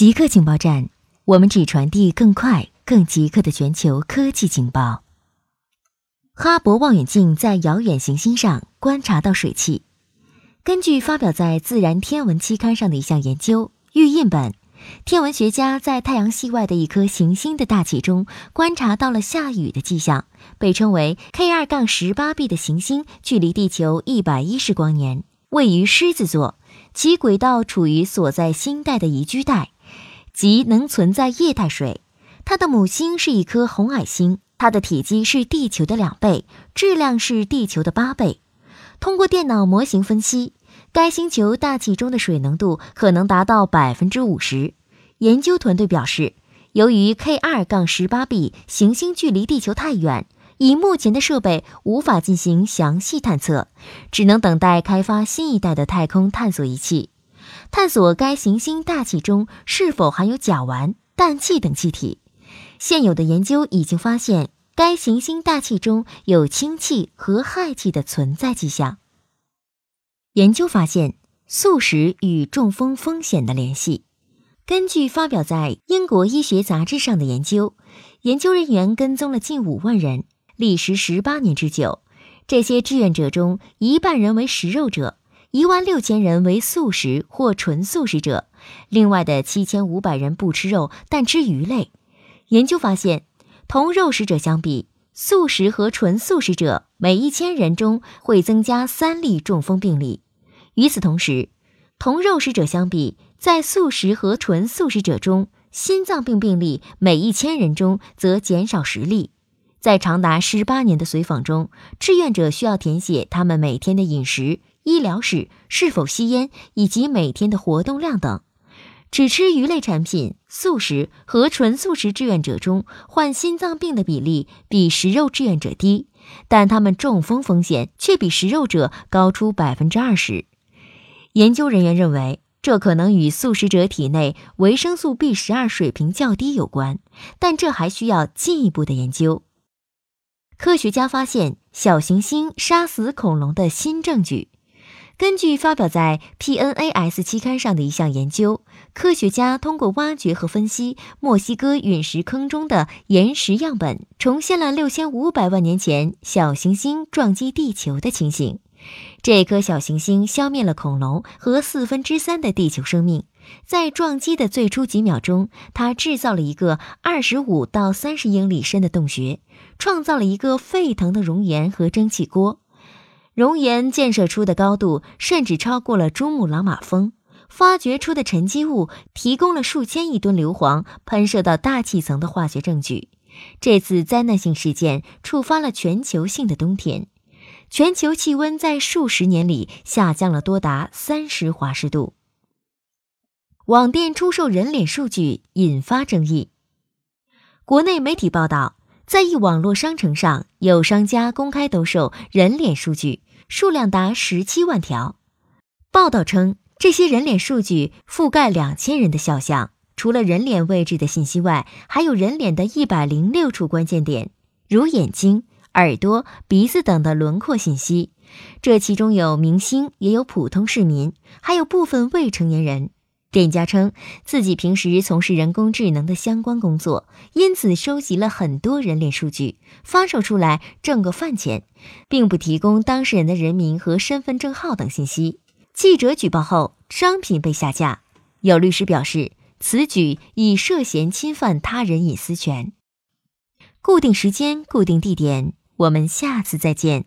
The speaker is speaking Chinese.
极客情报站，我们只传递更快、更极客的全球科技情报。哈勃望远镜在遥远行星上观察到水汽。根据发表在《自然天文》期刊上的一项研究预印本，天文学家在太阳系外的一颗行星的大气中观察到了下雨的迹象。被称为 K 二杠十八 b 的行星距离地球一百一十光年，位于狮子座，其轨道处于所在星带的宜居带。即能存在液态水。它的母星是一颗红矮星，它的体积是地球的两倍，质量是地球的八倍。通过电脑模型分析，该星球大气中的水浓度可能达到百分之五十。研究团队表示，由于 K 二杠十八 b 行星距离地球太远，以目前的设备无法进行详细探测，只能等待开发新一代的太空探索仪器。探索该行星大气中是否含有甲烷、氮气等气体。现有的研究已经发现，该行星大气中有氢气和氦气的存在迹象。研究发现素食与中风风险的联系。根据发表在英国医学杂志上的研究，研究人员跟踪了近五万人，历时十八年之久。这些志愿者中，一半人为食肉者。一万六千人为素食或纯素食者，另外的七千五百人不吃肉，但吃鱼类。研究发现，同肉食者相比，素食和纯素食者每一千人中会增加三例中风病例。与此同时，同肉食者相比，在素食和纯素食者中，心脏病病例每一千人中则减少十例。在长达十八年的随访中，志愿者需要填写他们每天的饮食。医疗史是否吸烟以及每天的活动量等，只吃鱼类产品、素食和纯素食志愿者中患心脏病的比例比食肉志愿者低，但他们中风风险却比食肉者高出百分之二十。研究人员认为，这可能与素食者体内维生素 B 十二水平较低有关，但这还需要进一步的研究。科学家发现小行星杀死恐龙的新证据。根据发表在 PNAS 期刊上的一项研究，科学家通过挖掘和分析墨西哥陨石坑中的岩石样本，重现了六千五百万年前小行星撞击地球的情形。这颗小行星消灭了恐龙和四分之三的地球生命。在撞击的最初几秒钟，它制造了一个二十五到三十英里深的洞穴，创造了一个沸腾的熔岩和蒸汽锅。熔岩建设出的高度甚至超过了珠穆朗玛峰，发掘出的沉积物提供了数千亿吨硫磺喷射到大气层的化学证据。这次灾难性事件触发了全球性的冬天，全球气温在数十年里下降了多达三十华氏度。网店出售人脸数据引发争议。国内媒体报道。在一网络商城上，有商家公开兜售人脸数据，数量达十七万条。报道称，这些人脸数据覆盖两千人的肖像，除了人脸位置的信息外，还有人脸的一百零六处关键点，如眼睛、耳朵、鼻子等的轮廓信息。这其中有明星，也有普通市民，还有部分未成年人。店家称自己平时从事人工智能的相关工作，因此收集了很多人脸数据，发售出来挣个饭钱，并不提供当事人的人名和身份证号等信息。记者举报后，商品被下架。有律师表示，此举已涉嫌侵犯他人隐私权。固定时间，固定地点，我们下次再见。